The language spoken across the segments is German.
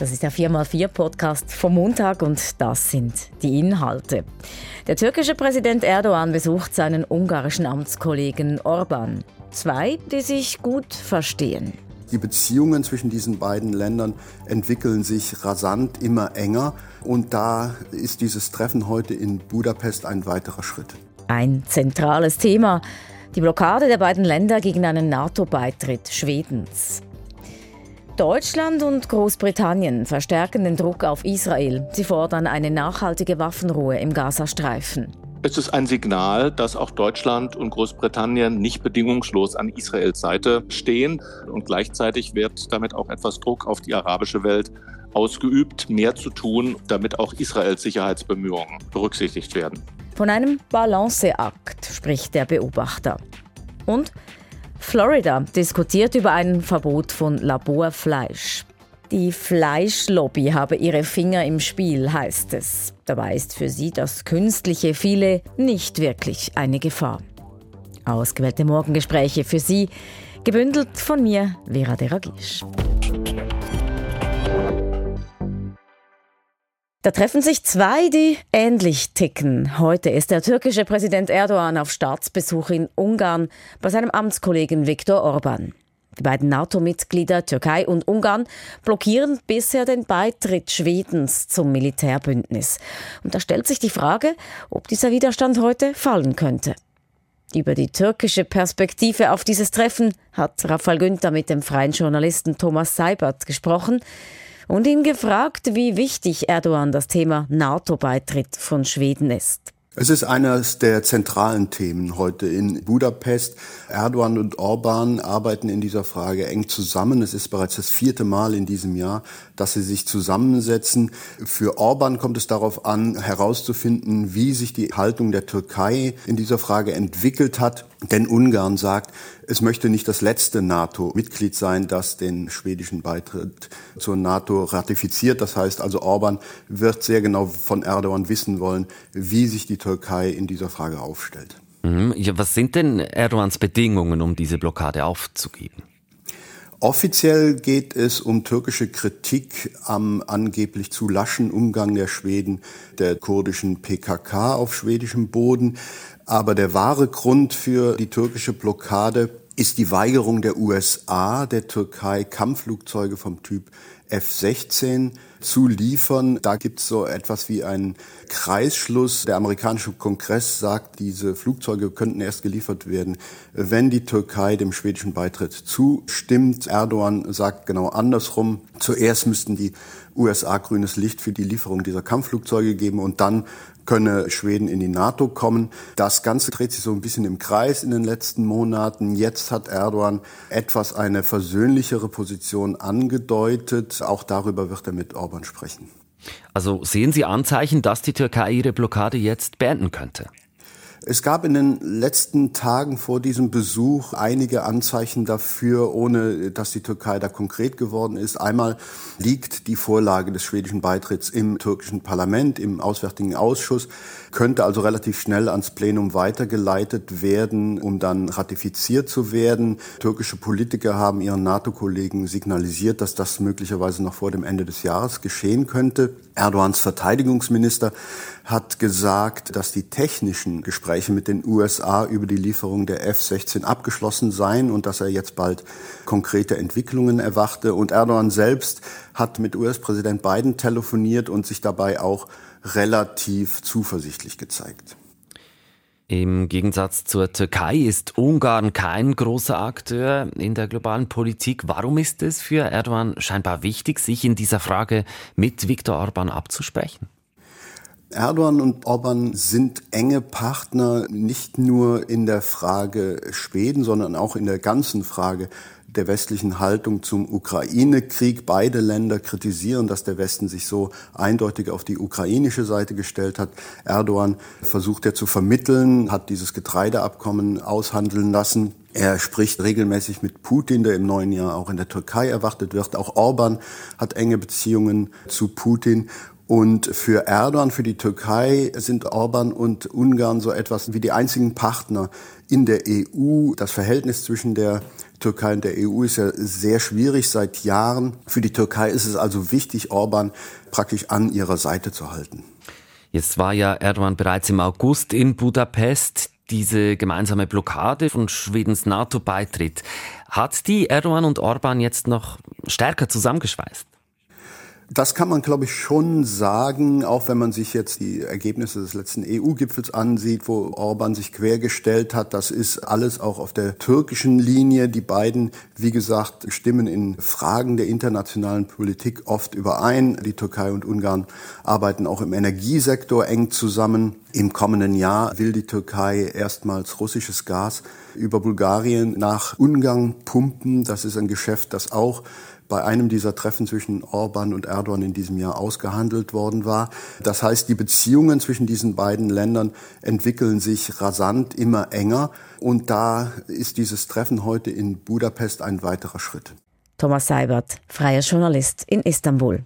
Das ist der 4x4 Podcast vom Montag und das sind die Inhalte. Der türkische Präsident Erdogan besucht seinen ungarischen Amtskollegen Orban. Zwei, die sich gut verstehen. Die Beziehungen zwischen diesen beiden Ländern entwickeln sich rasant immer enger und da ist dieses Treffen heute in Budapest ein weiterer Schritt. Ein zentrales Thema, die Blockade der beiden Länder gegen einen NATO-Beitritt Schwedens. Deutschland und Großbritannien verstärken den Druck auf Israel. Sie fordern eine nachhaltige Waffenruhe im Gazastreifen. Es ist ein Signal, dass auch Deutschland und Großbritannien nicht bedingungslos an Israels Seite stehen. Und gleichzeitig wird damit auch etwas Druck auf die arabische Welt ausgeübt, mehr zu tun, damit auch Israels Sicherheitsbemühungen berücksichtigt werden. Von einem Balanceakt spricht der Beobachter. Und Florida diskutiert über ein Verbot von Laborfleisch. Die Fleischlobby habe ihre Finger im Spiel, heißt es. Dabei ist für sie das künstliche Filet nicht wirklich eine Gefahr. Ausgewählte Morgengespräche für Sie, gebündelt von mir, Vera Deragisch. Da treffen sich zwei, die ähnlich ticken. Heute ist der türkische Präsident Erdogan auf Staatsbesuch in Ungarn bei seinem Amtskollegen Viktor Orban. Die beiden NATO-Mitglieder Türkei und Ungarn blockieren bisher den Beitritt Schwedens zum Militärbündnis. Und da stellt sich die Frage, ob dieser Widerstand heute fallen könnte. Über die türkische Perspektive auf dieses Treffen hat Rafael Günther mit dem freien Journalisten Thomas Seibert gesprochen und ihn gefragt, wie wichtig Erdogan das Thema NATO-Beitritt von Schweden ist. Es ist eines der zentralen Themen heute in Budapest. Erdogan und Orban arbeiten in dieser Frage eng zusammen. Es ist bereits das vierte Mal in diesem Jahr, dass sie sich zusammensetzen. Für Orban kommt es darauf an, herauszufinden, wie sich die Haltung der Türkei in dieser Frage entwickelt hat. Denn Ungarn sagt, es möchte nicht das letzte NATO-Mitglied sein, das den schwedischen Beitritt zur NATO ratifiziert. Das heißt also, Orban wird sehr genau von Erdogan wissen wollen, wie sich die Türkei in dieser Frage aufstellt. Mhm. Ja, was sind denn Erdogans Bedingungen, um diese Blockade aufzugeben? Offiziell geht es um türkische Kritik am angeblich zu laschen Umgang der Schweden der kurdischen PKK auf schwedischem Boden. Aber der wahre Grund für die türkische Blockade ist die Weigerung der USA, der Türkei Kampfflugzeuge vom Typ F-16 zu liefern. Da gibt es so etwas wie einen Kreisschluss. Der amerikanische Kongress sagt, diese Flugzeuge könnten erst geliefert werden, wenn die Türkei dem schwedischen Beitritt zustimmt. Erdogan sagt genau andersrum. Zuerst müssten die USA grünes Licht für die Lieferung dieser Kampfflugzeuge geben und dann könne Schweden in die NATO kommen. Das Ganze dreht sich so ein bisschen im Kreis in den letzten Monaten. Jetzt hat Erdogan etwas eine versöhnlichere Position angedeutet. Auch darüber wird er mit Orban sprechen. Also sehen Sie Anzeichen, dass die Türkei ihre Blockade jetzt beenden könnte? Es gab in den letzten Tagen vor diesem Besuch einige Anzeichen dafür, ohne dass die Türkei da konkret geworden ist. Einmal liegt die Vorlage des schwedischen Beitritts im türkischen Parlament, im Auswärtigen Ausschuss, könnte also relativ schnell ans Plenum weitergeleitet werden, um dann ratifiziert zu werden. Türkische Politiker haben ihren NATO-Kollegen signalisiert, dass das möglicherweise noch vor dem Ende des Jahres geschehen könnte. Erdogans Verteidigungsminister hat gesagt, dass die technischen Gespräche mit den USA über die Lieferung der F-16 abgeschlossen seien und dass er jetzt bald konkrete Entwicklungen erwarte. Und Erdogan selbst hat mit US-Präsident Biden telefoniert und sich dabei auch relativ zuversichtlich gezeigt. Im Gegensatz zur Türkei ist Ungarn kein großer Akteur in der globalen Politik. Warum ist es für Erdogan scheinbar wichtig, sich in dieser Frage mit Viktor Orban abzusprechen? Erdogan und Orban sind enge Partner, nicht nur in der Frage Schweden, sondern auch in der ganzen Frage der westlichen Haltung zum Ukraine-Krieg. Beide Länder kritisieren, dass der Westen sich so eindeutig auf die ukrainische Seite gestellt hat. Erdogan versucht ja zu vermitteln, hat dieses Getreideabkommen aushandeln lassen. Er spricht regelmäßig mit Putin, der im neuen Jahr auch in der Türkei erwartet wird. Auch Orban hat enge Beziehungen zu Putin. Und für Erdogan, für die Türkei sind Orban und Ungarn so etwas wie die einzigen Partner in der EU. Das Verhältnis zwischen der Türkei und der EU ist ja sehr schwierig seit Jahren. Für die Türkei ist es also wichtig, Orban praktisch an ihrer Seite zu halten. Jetzt war ja Erdogan bereits im August in Budapest. Diese gemeinsame Blockade von Schwedens NATO-Beitritt, hat die Erdogan und Orban jetzt noch stärker zusammengeschweißt? Das kann man, glaube ich, schon sagen, auch wenn man sich jetzt die Ergebnisse des letzten EU-Gipfels ansieht, wo Orban sich quergestellt hat. Das ist alles auch auf der türkischen Linie. Die beiden, wie gesagt, stimmen in Fragen der internationalen Politik oft überein. Die Türkei und Ungarn arbeiten auch im Energiesektor eng zusammen. Im kommenden Jahr will die Türkei erstmals russisches Gas über Bulgarien nach Ungarn pumpen. Das ist ein Geschäft, das auch bei einem dieser Treffen zwischen Orban und Erdogan in diesem Jahr ausgehandelt worden war. Das heißt, die Beziehungen zwischen diesen beiden Ländern entwickeln sich rasant immer enger. Und da ist dieses Treffen heute in Budapest ein weiterer Schritt. Thomas Seibert, freier Journalist in Istanbul.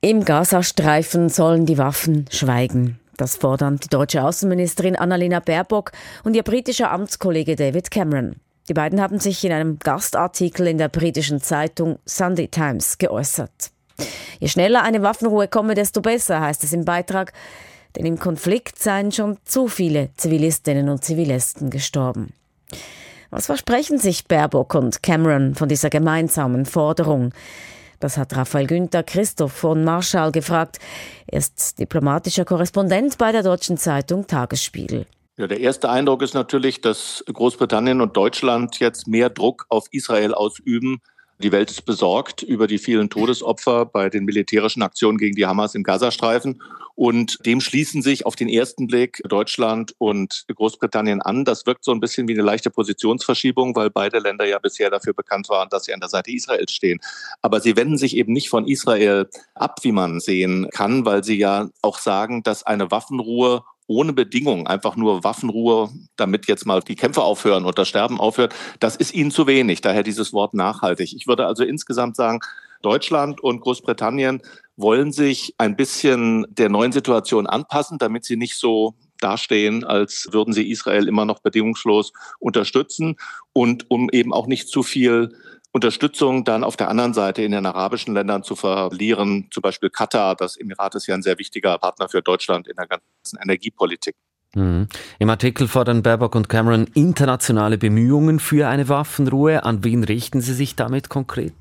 Im Gazastreifen sollen die Waffen schweigen. Das fordern die deutsche Außenministerin Annalena Baerbock und ihr britischer Amtskollege David Cameron. Die beiden haben sich in einem Gastartikel in der britischen Zeitung Sunday Times geäußert. Je schneller eine Waffenruhe komme, desto besser, heißt es im Beitrag, denn im Konflikt seien schon zu viele Zivilistinnen und Zivilisten gestorben. Was versprechen sich Baerbock und Cameron von dieser gemeinsamen Forderung? Das hat Raphael Günther Christoph von Marschall gefragt. Er ist diplomatischer Korrespondent bei der deutschen Zeitung Tagesspiegel. Ja, der erste Eindruck ist natürlich, dass Großbritannien und Deutschland jetzt mehr Druck auf Israel ausüben. Die Welt ist besorgt über die vielen Todesopfer bei den militärischen Aktionen gegen die Hamas im Gazastreifen. Und dem schließen sich auf den ersten Blick Deutschland und Großbritannien an. Das wirkt so ein bisschen wie eine leichte Positionsverschiebung, weil beide Länder ja bisher dafür bekannt waren, dass sie an der Seite Israels stehen. Aber sie wenden sich eben nicht von Israel ab, wie man sehen kann, weil sie ja auch sagen, dass eine Waffenruhe ohne Bedingung, einfach nur Waffenruhe, damit jetzt mal die Kämpfe aufhören und das Sterben aufhört, das ist ihnen zu wenig. Daher dieses Wort nachhaltig. Ich würde also insgesamt sagen, Deutschland und Großbritannien wollen sich ein bisschen der neuen Situation anpassen, damit sie nicht so dastehen, als würden sie Israel immer noch bedingungslos unterstützen und um eben auch nicht zu viel Unterstützung dann auf der anderen Seite in den arabischen Ländern zu verlieren. Zum Beispiel Katar, das Emirat ist ja ein sehr wichtiger Partner für Deutschland in der ganzen Energiepolitik. Mhm. Im Artikel fordern Baerbock und Cameron internationale Bemühungen für eine Waffenruhe. An wen richten Sie sich damit konkret?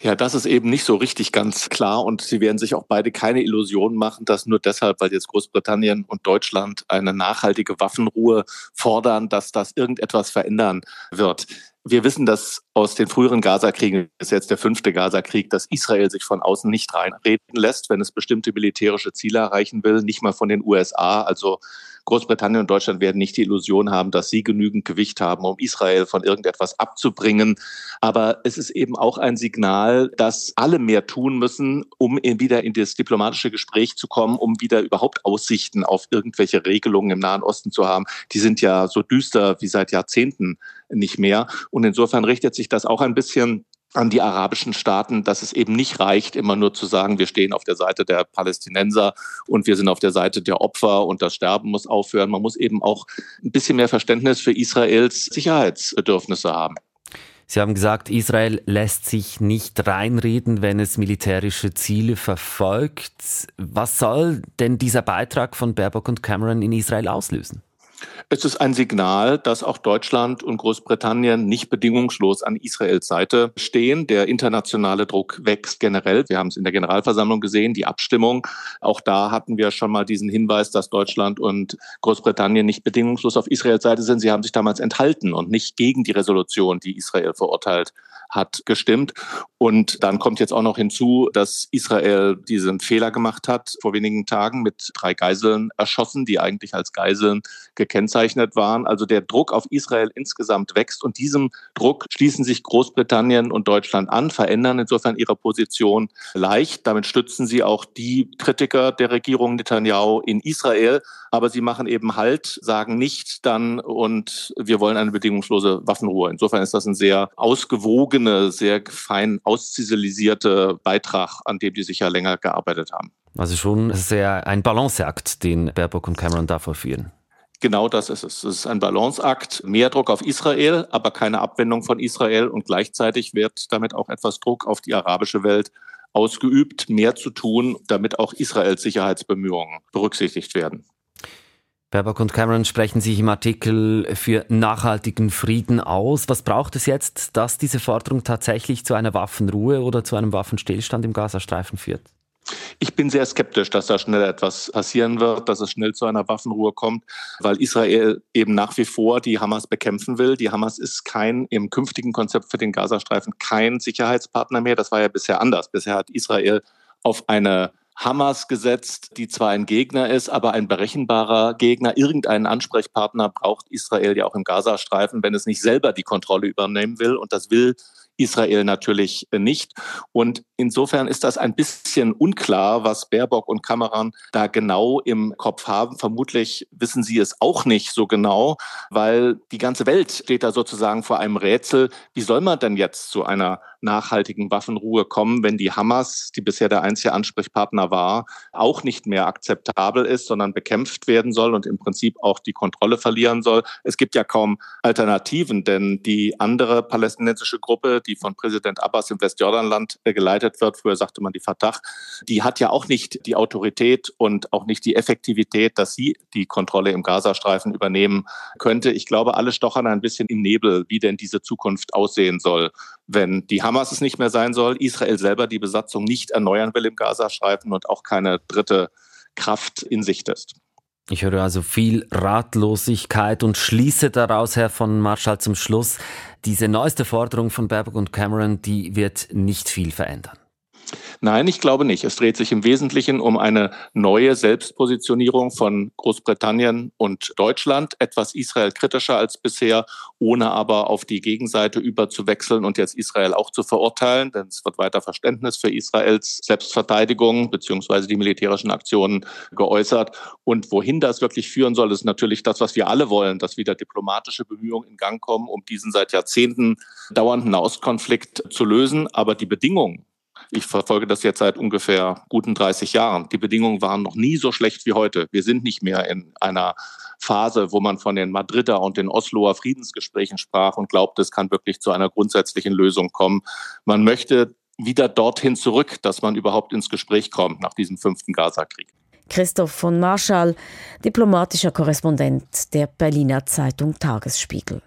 Ja, das ist eben nicht so richtig ganz klar und sie werden sich auch beide keine Illusionen machen, dass nur deshalb, weil jetzt Großbritannien und Deutschland eine nachhaltige Waffenruhe fordern, dass das irgendetwas verändern wird. Wir wissen das aus den früheren Gaza-Kriegen, ist jetzt der fünfte Gaza-Krieg, dass Israel sich von außen nicht reinreden lässt, wenn es bestimmte militärische Ziele erreichen will, nicht mal von den USA. Also Großbritannien und Deutschland werden nicht die Illusion haben, dass sie genügend Gewicht haben, um Israel von irgendetwas abzubringen. Aber es ist eben auch ein Signal, dass alle mehr tun müssen, um wieder in das diplomatische Gespräch zu kommen, um wieder überhaupt Aussichten auf irgendwelche Regelungen im Nahen Osten zu haben. Die sind ja so düster wie seit Jahrzehnten nicht mehr. Und insofern richtet sich das auch ein bisschen an die arabischen Staaten, dass es eben nicht reicht, immer nur zu sagen, wir stehen auf der Seite der Palästinenser und wir sind auf der Seite der Opfer und das Sterben muss aufhören. Man muss eben auch ein bisschen mehr Verständnis für Israels Sicherheitsbedürfnisse haben. Sie haben gesagt, Israel lässt sich nicht reinreden, wenn es militärische Ziele verfolgt. Was soll denn dieser Beitrag von Baerbock und Cameron in Israel auslösen? Es ist ein Signal, dass auch Deutschland und Großbritannien nicht bedingungslos an Israels Seite stehen. Der internationale Druck wächst generell. Wir haben es in der Generalversammlung gesehen, die Abstimmung. Auch da hatten wir schon mal diesen Hinweis, dass Deutschland und Großbritannien nicht bedingungslos auf Israels Seite sind. Sie haben sich damals enthalten und nicht gegen die Resolution, die Israel verurteilt hat, gestimmt. Und dann kommt jetzt auch noch hinzu, dass Israel diesen Fehler gemacht hat, vor wenigen Tagen mit drei Geiseln erschossen, die eigentlich als Geiseln gekennzeichnet waren. Also der Druck auf Israel insgesamt wächst und diesem Druck schließen sich Großbritannien und Deutschland an, verändern insofern ihre Position leicht. Damit stützen sie auch die Kritiker der Regierung Netanyahu in Israel. Aber sie machen eben Halt, sagen nicht dann und wir wollen eine bedingungslose Waffenruhe. Insofern ist das ein sehr ausgewogene, sehr fein ausziselisierte Beitrag, an dem die sich ja länger gearbeitet haben. Also schon sehr ein Balanceakt, den Baerbock und Cameron da vollführen. Genau das ist es. Es ist ein Balanceakt, mehr Druck auf Israel, aber keine Abwendung von Israel und gleichzeitig wird damit auch etwas Druck auf die arabische Welt ausgeübt, mehr zu tun, damit auch Israels Sicherheitsbemühungen berücksichtigt werden. Baerbock und Cameron sprechen sich im Artikel für nachhaltigen Frieden aus. Was braucht es jetzt, dass diese Forderung tatsächlich zu einer Waffenruhe oder zu einem Waffenstillstand im Gazastreifen führt? Ich bin sehr skeptisch, dass da schnell etwas passieren wird, dass es schnell zu einer Waffenruhe kommt, weil Israel eben nach wie vor die Hamas bekämpfen will. Die Hamas ist kein im künftigen Konzept für den Gazastreifen kein Sicherheitspartner mehr. Das war ja bisher anders. Bisher hat Israel auf eine Hamas gesetzt, die zwar ein Gegner ist, aber ein berechenbarer Gegner. Irgendeinen Ansprechpartner braucht Israel ja auch im Gazastreifen, wenn es nicht selber die Kontrolle übernehmen will. Und das will Israel natürlich nicht. Und insofern ist das ein bisschen unklar, was Baerbock und Cameron da genau im Kopf haben. Vermutlich wissen sie es auch nicht so genau, weil die ganze Welt steht da sozusagen vor einem Rätsel. Wie soll man denn jetzt zu einer nachhaltigen Waffenruhe kommen, wenn die Hamas, die bisher der einzige Ansprechpartner war, auch nicht mehr akzeptabel ist, sondern bekämpft werden soll und im Prinzip auch die Kontrolle verlieren soll. Es gibt ja kaum Alternativen, denn die andere palästinensische Gruppe, die von Präsident Abbas im Westjordanland geleitet wird, früher sagte man die Fatah, die hat ja auch nicht die Autorität und auch nicht die Effektivität, dass sie die Kontrolle im Gazastreifen übernehmen könnte. Ich glaube, alle stochern ein bisschen im Nebel, wie denn diese Zukunft aussehen soll, wenn die Hamas es nicht mehr sein soll, Israel selber die Besatzung nicht erneuern will im Gazastreifen und auch keine dritte Kraft in Sicht ist. Ich höre also viel Ratlosigkeit und schließe daraus, Herr von Marschall, zum Schluss, diese neueste Forderung von Baerbock und Cameron, die wird nicht viel verändern. Nein, ich glaube nicht. Es dreht sich im Wesentlichen um eine neue Selbstpositionierung von Großbritannien und Deutschland, etwas Israel kritischer als bisher, ohne aber auf die Gegenseite überzuwechseln und jetzt Israel auch zu verurteilen, denn es wird weiter Verständnis für Israels Selbstverteidigung beziehungsweise die militärischen Aktionen geäußert. Und wohin das wirklich führen soll, ist natürlich das, was wir alle wollen, dass wieder diplomatische Bemühungen in Gang kommen, um diesen seit Jahrzehnten dauernden Nahostkonflikt zu lösen. Aber die Bedingungen, ich verfolge das jetzt seit ungefähr guten 30 Jahren. Die Bedingungen waren noch nie so schlecht wie heute. Wir sind nicht mehr in einer Phase, wo man von den Madrider und den Osloer Friedensgesprächen sprach und glaubt, es kann wirklich zu einer grundsätzlichen Lösung kommen. Man möchte wieder dorthin zurück, dass man überhaupt ins Gespräch kommt nach diesem fünften Gaza-Krieg. Christoph von Marschall, diplomatischer Korrespondent der Berliner Zeitung Tagesspiegel.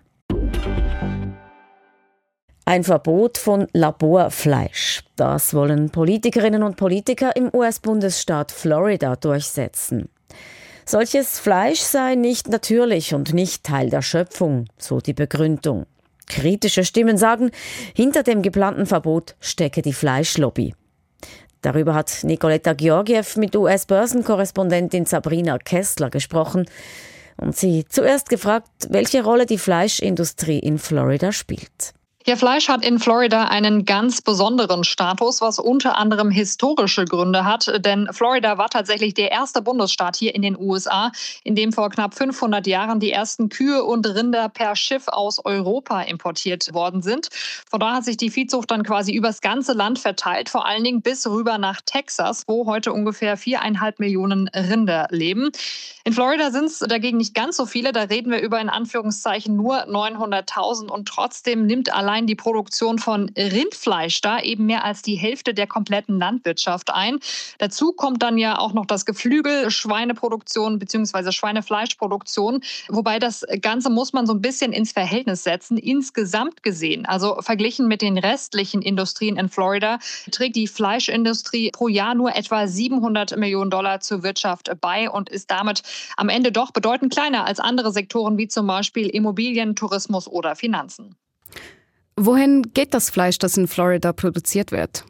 Ein Verbot von Laborfleisch. Das wollen Politikerinnen und Politiker im US-Bundesstaat Florida durchsetzen. Solches Fleisch sei nicht natürlich und nicht Teil der Schöpfung, so die Begründung. Kritische Stimmen sagen, hinter dem geplanten Verbot stecke die Fleischlobby. Darüber hat Nicoletta Georgiev mit US-Börsenkorrespondentin Sabrina Kessler gesprochen und sie zuerst gefragt, welche Rolle die Fleischindustrie in Florida spielt. Ja, Fleisch hat in Florida einen ganz besonderen Status, was unter anderem historische Gründe hat. Denn Florida war tatsächlich der erste Bundesstaat hier in den USA, in dem vor knapp 500 Jahren die ersten Kühe und Rinder per Schiff aus Europa importiert worden sind. Von da hat sich die Viehzucht dann quasi übers ganze Land verteilt, vor allen Dingen bis rüber nach Texas, wo heute ungefähr viereinhalb Millionen Rinder leben. In Florida sind es dagegen nicht ganz so viele. Da reden wir über in Anführungszeichen nur 900.000 und trotzdem nimmt allein allein die Produktion von Rindfleisch da eben mehr als die Hälfte der kompletten Landwirtschaft ein. Dazu kommt dann ja auch noch das Geflügel, Schweineproduktion bzw. Schweinefleischproduktion, wobei das Ganze muss man so ein bisschen ins Verhältnis setzen, insgesamt gesehen. Also verglichen mit den restlichen Industrien in Florida trägt die Fleischindustrie pro Jahr nur etwa 700 Millionen Dollar zur Wirtschaft bei und ist damit am Ende doch bedeutend kleiner als andere Sektoren wie zum Beispiel Immobilien, Tourismus oder Finanzen. Wohin geht das Fleisch, das in Florida produziert wird?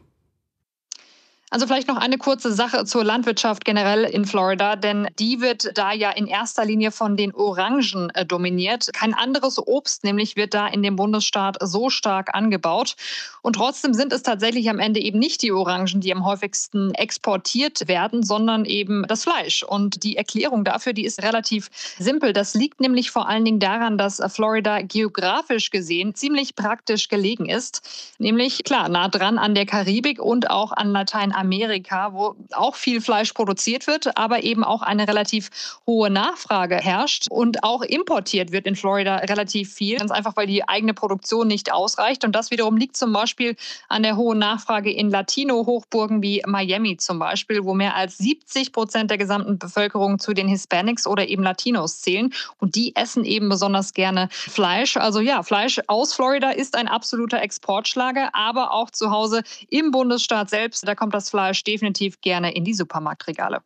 Also vielleicht noch eine kurze Sache zur Landwirtschaft generell in Florida, denn die wird da ja in erster Linie von den Orangen äh, dominiert. Kein anderes Obst nämlich wird da in dem Bundesstaat so stark angebaut. Und trotzdem sind es tatsächlich am Ende eben nicht die Orangen, die am häufigsten exportiert werden, sondern eben das Fleisch. Und die Erklärung dafür, die ist relativ simpel. Das liegt nämlich vor allen Dingen daran, dass Florida geografisch gesehen ziemlich praktisch gelegen ist. Nämlich klar, nah dran an der Karibik und auch an Lateinamerika. Amerika, wo auch viel Fleisch produziert wird, aber eben auch eine relativ hohe Nachfrage herrscht und auch importiert wird in Florida relativ viel. Ganz einfach, weil die eigene Produktion nicht ausreicht. Und das wiederum liegt zum Beispiel an der hohen Nachfrage in Latino-Hochburgen wie Miami zum Beispiel, wo mehr als 70 Prozent der gesamten Bevölkerung zu den Hispanics oder eben Latinos zählen. Und die essen eben besonders gerne Fleisch. Also ja, Fleisch aus Florida ist ein absoluter Exportschlager, aber auch zu Hause im Bundesstaat selbst, da kommt das Fleisch definitiv gerne in die Supermarktregale.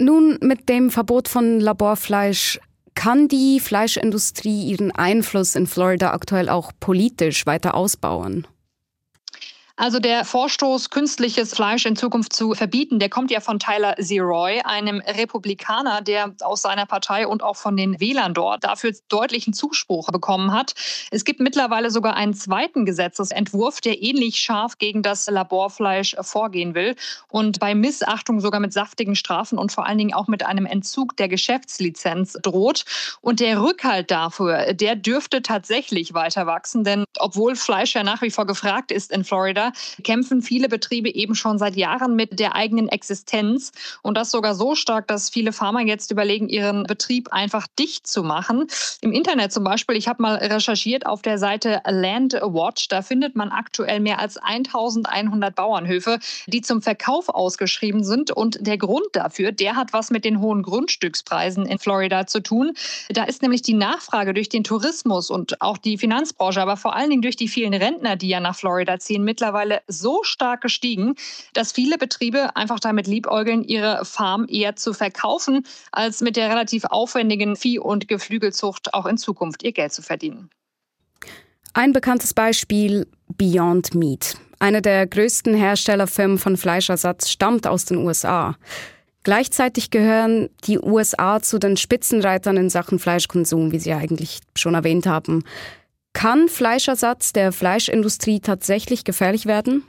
Nun, mit dem Verbot von Laborfleisch kann die Fleischindustrie ihren Einfluss in Florida aktuell auch politisch weiter ausbauen? Also der Vorstoß, künstliches Fleisch in Zukunft zu verbieten, der kommt ja von Tyler Zeroy, einem Republikaner, der aus seiner Partei und auch von den Wählern dort dafür deutlichen Zuspruch bekommen hat. Es gibt mittlerweile sogar einen zweiten Gesetzesentwurf, der ähnlich scharf gegen das Laborfleisch vorgehen will und bei Missachtung sogar mit saftigen Strafen und vor allen Dingen auch mit einem Entzug der Geschäftslizenz droht. Und der Rückhalt dafür, der dürfte tatsächlich weiter wachsen, denn obwohl Fleisch ja nach wie vor gefragt ist in Florida, kämpfen viele Betriebe eben schon seit Jahren mit der eigenen Existenz. Und das sogar so stark, dass viele Farmer jetzt überlegen, ihren Betrieb einfach dicht zu machen. Im Internet zum Beispiel, ich habe mal recherchiert auf der Seite Landwatch, da findet man aktuell mehr als 1100 Bauernhöfe, die zum Verkauf ausgeschrieben sind. Und der Grund dafür, der hat was mit den hohen Grundstückspreisen in Florida zu tun. Da ist nämlich die Nachfrage durch den Tourismus und auch die Finanzbranche, aber vor allen Dingen durch die vielen Rentner, die ja nach Florida ziehen, mittlerweile mittlerweile so stark gestiegen, dass viele Betriebe einfach damit liebäugeln, ihre Farm eher zu verkaufen, als mit der relativ aufwendigen Vieh- und Geflügelzucht auch in Zukunft ihr Geld zu verdienen. Ein bekanntes Beispiel Beyond Meat. Eine der größten Herstellerfirmen von Fleischersatz stammt aus den USA. Gleichzeitig gehören die USA zu den Spitzenreitern in Sachen Fleischkonsum, wie Sie eigentlich schon erwähnt haben. Kann Fleischersatz der Fleischindustrie tatsächlich gefährlich werden?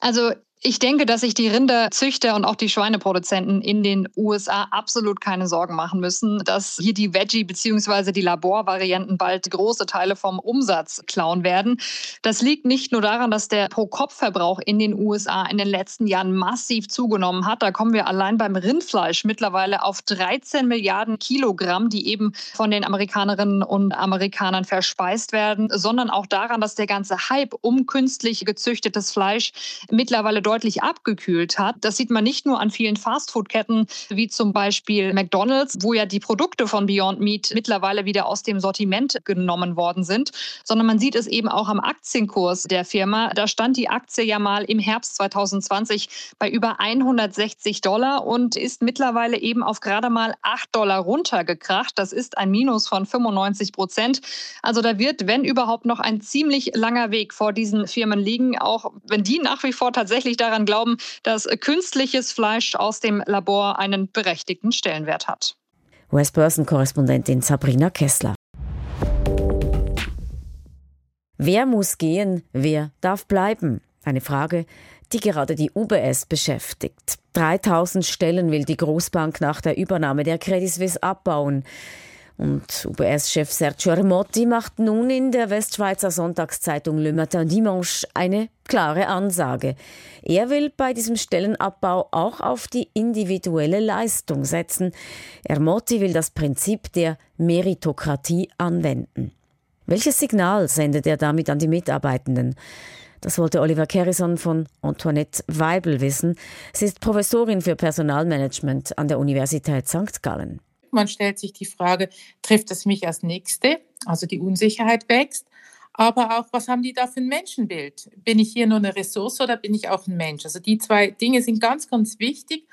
Also ich denke, dass sich die Rinderzüchter und auch die Schweineproduzenten in den USA absolut keine Sorgen machen müssen, dass hier die Veggie- bzw. die Laborvarianten bald große Teile vom Umsatz klauen werden. Das liegt nicht nur daran, dass der Pro-Kopf-Verbrauch in den USA in den letzten Jahren massiv zugenommen hat. Da kommen wir allein beim Rindfleisch mittlerweile auf 13 Milliarden Kilogramm, die eben von den Amerikanerinnen und Amerikanern verspeist werden, sondern auch daran, dass der ganze Hype um künstlich gezüchtetes Fleisch mittlerweile deutlich abgekühlt hat. Das sieht man nicht nur an vielen Fastfood-Ketten wie zum Beispiel McDonald's, wo ja die Produkte von Beyond Meat mittlerweile wieder aus dem Sortiment genommen worden sind, sondern man sieht es eben auch am Aktienkurs der Firma. Da stand die Aktie ja mal im Herbst 2020 bei über 160 Dollar und ist mittlerweile eben auf gerade mal 8 Dollar runtergekracht. Das ist ein Minus von 95 Prozent. Also da wird, wenn überhaupt, noch ein ziemlich langer Weg vor diesen Firmen liegen, auch wenn die nach wie vor tatsächlich daran glauben, dass künstliches Fleisch aus dem Labor einen berechtigten Stellenwert hat. US-Börsenkorrespondentin Sabrina Kessler. Wer muss gehen, wer darf bleiben? Eine Frage, die gerade die UBS beschäftigt. 3000 Stellen will die Großbank nach der Übernahme der Credit Suisse abbauen. Und UBS-Chef Sergio Remotti macht nun in der Westschweizer Sonntagszeitung Le Matin Dimanche eine klare Ansage. Er will bei diesem Stellenabbau auch auf die individuelle Leistung setzen. Remotti will das Prinzip der Meritokratie anwenden. Welches Signal sendet er damit an die Mitarbeitenden? Das wollte Oliver Kerrison von Antoinette Weibel wissen. Sie ist Professorin für Personalmanagement an der Universität St. Gallen. Man stellt sich die Frage, trifft es mich als Nächste? Also die Unsicherheit wächst. Aber auch, was haben die da für ein Menschenbild? Bin ich hier nur eine Ressource oder bin ich auch ein Mensch? Also die zwei Dinge sind ganz, ganz wichtig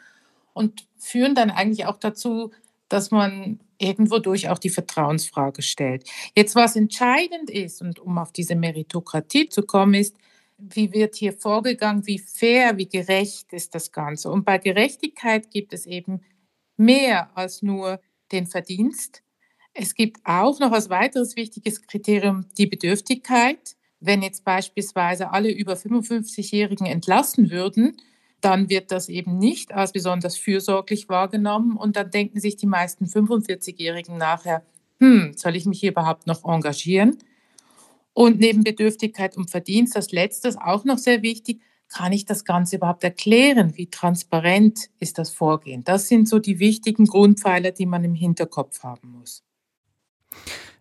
und führen dann eigentlich auch dazu, dass man irgendwo durch auch die Vertrauensfrage stellt. Jetzt, was entscheidend ist, und um auf diese Meritokratie zu kommen, ist, wie wird hier vorgegangen, wie fair, wie gerecht ist das Ganze. Und bei Gerechtigkeit gibt es eben mehr als nur den Verdienst. Es gibt auch noch als weiteres wichtiges Kriterium die Bedürftigkeit. Wenn jetzt beispielsweise alle über 55-Jährigen entlassen würden, dann wird das eben nicht als besonders fürsorglich wahrgenommen und dann denken sich die meisten 45-Jährigen nachher, hm, soll ich mich hier überhaupt noch engagieren? Und neben Bedürftigkeit und Verdienst, das letzte auch noch sehr wichtig, kann ich das Ganze überhaupt erklären? Wie transparent ist das Vorgehen? Das sind so die wichtigen Grundpfeiler, die man im Hinterkopf haben muss.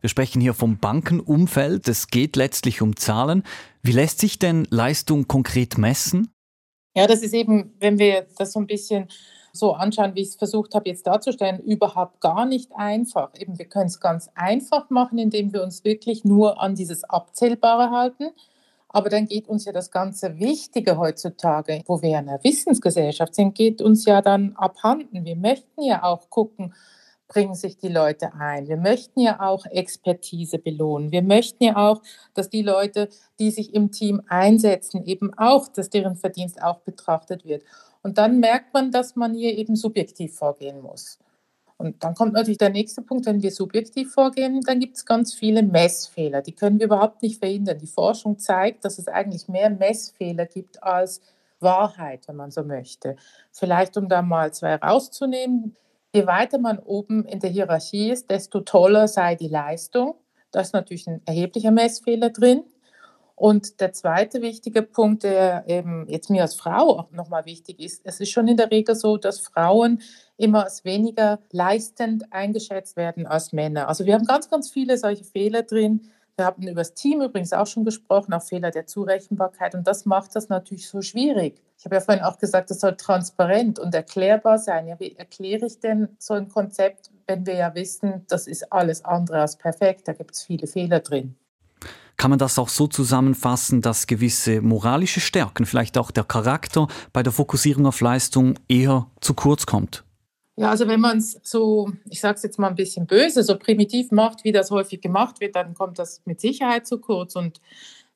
Wir sprechen hier vom Bankenumfeld. Es geht letztlich um Zahlen. Wie lässt sich denn Leistung konkret messen? Ja, das ist eben, wenn wir das so ein bisschen so anschauen, wie ich es versucht habe jetzt darzustellen, überhaupt gar nicht einfach. Eben, wir können es ganz einfach machen, indem wir uns wirklich nur an dieses Abzählbare halten. Aber dann geht uns ja das ganze Wichtige heutzutage, wo wir in einer Wissensgesellschaft sind, geht uns ja dann abhanden. Wir möchten ja auch gucken, bringen sich die Leute ein. Wir möchten ja auch Expertise belohnen. Wir möchten ja auch, dass die Leute, die sich im Team einsetzen, eben auch, dass deren Verdienst auch betrachtet wird. Und dann merkt man, dass man hier eben subjektiv vorgehen muss. Und dann kommt natürlich der nächste Punkt, wenn wir subjektiv vorgehen, dann gibt es ganz viele Messfehler. Die können wir überhaupt nicht verhindern. Die Forschung zeigt, dass es eigentlich mehr Messfehler gibt als Wahrheit, wenn man so möchte. Vielleicht, um da mal zwei rauszunehmen. Je weiter man oben in der Hierarchie ist, desto toller sei die Leistung. Da ist natürlich ein erheblicher Messfehler drin. Und der zweite wichtige Punkt, der eben jetzt mir als Frau auch nochmal wichtig ist, es ist schon in der Regel so, dass Frauen immer als weniger leistend eingeschätzt werden als Männer. Also wir haben ganz, ganz viele solche Fehler drin. Wir haben über das Team übrigens auch schon gesprochen, auch Fehler der Zurechenbarkeit. Und das macht das natürlich so schwierig. Ich habe ja vorhin auch gesagt, das soll transparent und erklärbar sein. Ja, wie erkläre ich denn so ein Konzept, wenn wir ja wissen, das ist alles andere als perfekt? Da gibt es viele Fehler drin. Kann man das auch so zusammenfassen, dass gewisse moralische Stärken, vielleicht auch der Charakter bei der Fokussierung auf Leistung eher zu kurz kommt? Ja, also wenn man es so, ich sage es jetzt mal ein bisschen böse, so primitiv macht, wie das häufig gemacht wird, dann kommt das mit Sicherheit zu kurz. Und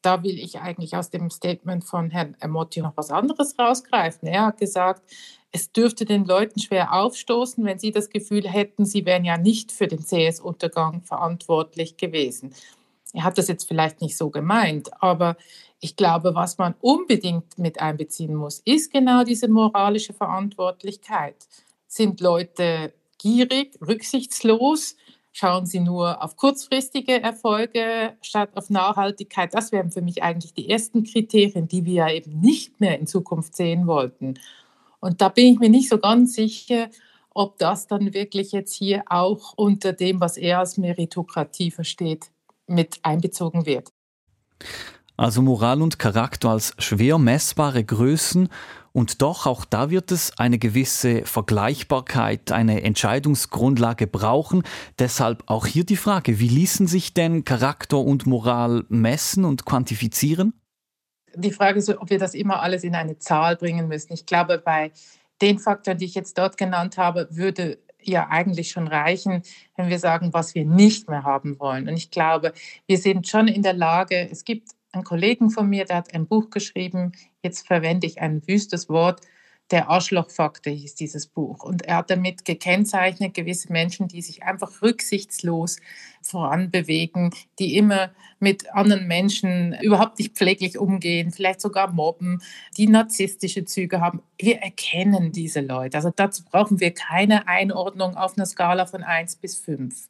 da will ich eigentlich aus dem Statement von Herrn Emotti noch was anderes rausgreifen. Er hat gesagt, es dürfte den Leuten schwer aufstoßen, wenn sie das Gefühl hätten, sie wären ja nicht für den CS-Untergang verantwortlich gewesen. Er hat das jetzt vielleicht nicht so gemeint, aber ich glaube, was man unbedingt mit einbeziehen muss, ist genau diese moralische Verantwortlichkeit. Sind Leute gierig, rücksichtslos? Schauen sie nur auf kurzfristige Erfolge statt auf Nachhaltigkeit? Das wären für mich eigentlich die ersten Kriterien, die wir ja eben nicht mehr in Zukunft sehen wollten. Und da bin ich mir nicht so ganz sicher, ob das dann wirklich jetzt hier auch unter dem, was er als Meritokratie versteht, mit einbezogen wird. Also Moral und Charakter als schwer messbare Größen und doch auch da wird es eine gewisse Vergleichbarkeit, eine Entscheidungsgrundlage brauchen. Deshalb auch hier die Frage, wie ließen sich denn Charakter und Moral messen und quantifizieren? Die Frage ist, ob wir das immer alles in eine Zahl bringen müssen. Ich glaube, bei den Faktoren, die ich jetzt dort genannt habe, würde ja eigentlich schon reichen, wenn wir sagen, was wir nicht mehr haben wollen. Und ich glaube, wir sind schon in der Lage, es gibt einen Kollegen von mir, der hat ein Buch geschrieben, jetzt verwende ich ein wüstes Wort, der Arschlochfaktor hieß dieses Buch. Und er hat damit gekennzeichnet gewisse Menschen, die sich einfach rücksichtslos voranbewegen, die immer mit anderen Menschen überhaupt nicht pfleglich umgehen, vielleicht sogar mobben, die narzisstische Züge haben. Wir erkennen diese Leute. Also dazu brauchen wir keine Einordnung auf einer Skala von 1 bis 5.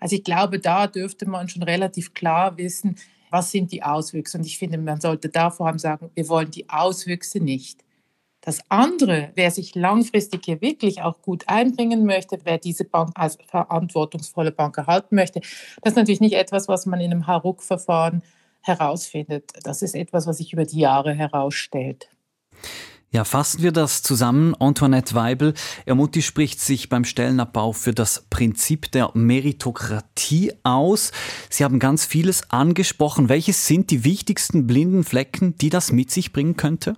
Also ich glaube, da dürfte man schon relativ klar wissen, was sind die Auswüchse. Und ich finde, man sollte da vor allem sagen, wir wollen die Auswüchse nicht. Das andere, wer sich langfristig hier wirklich auch gut einbringen möchte, wer diese Bank als verantwortungsvolle Bank erhalten möchte, das ist natürlich nicht etwas, was man in einem Haruk-Verfahren herausfindet. Das ist etwas, was sich über die Jahre herausstellt. Ja, fassen wir das zusammen. Antoinette Weibel, Ermutti spricht sich beim Stellenabbau für das Prinzip der Meritokratie aus. Sie haben ganz vieles angesprochen. Welches sind die wichtigsten blinden Flecken, die das mit sich bringen könnte?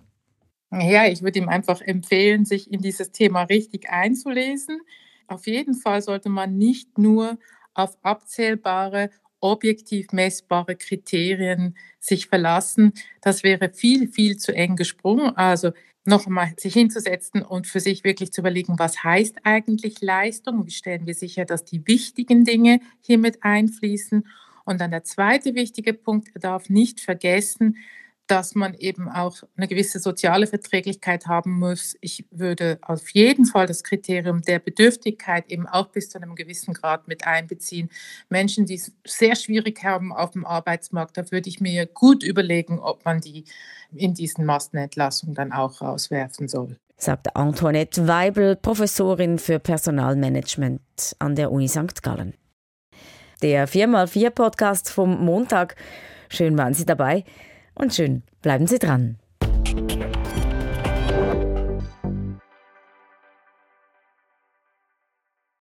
Ja, ich würde ihm einfach empfehlen, sich in dieses Thema richtig einzulesen. Auf jeden Fall sollte man nicht nur auf abzählbare, objektiv messbare Kriterien sich verlassen. Das wäre viel, viel zu eng gesprungen. Also noch einmal sich hinzusetzen und für sich wirklich zu überlegen, was heißt eigentlich Leistung? Wie stellen wir sicher, dass die wichtigen Dinge hier mit einfließen? Und dann der zweite wichtige Punkt, er darf nicht vergessen, dass man eben auch eine gewisse soziale Verträglichkeit haben muss. Ich würde auf jeden Fall das Kriterium der Bedürftigkeit eben auch bis zu einem gewissen Grad mit einbeziehen. Menschen, die es sehr schwierig haben auf dem Arbeitsmarkt, da würde ich mir gut überlegen, ob man die in diesen Massenentlassungen dann auch rauswerfen soll. Sagt Antoinette Weibel, Professorin für Personalmanagement an der Uni St. Gallen. Der 4x4 Podcast vom Montag. Schön waren Sie dabei und schön bleiben Sie dran.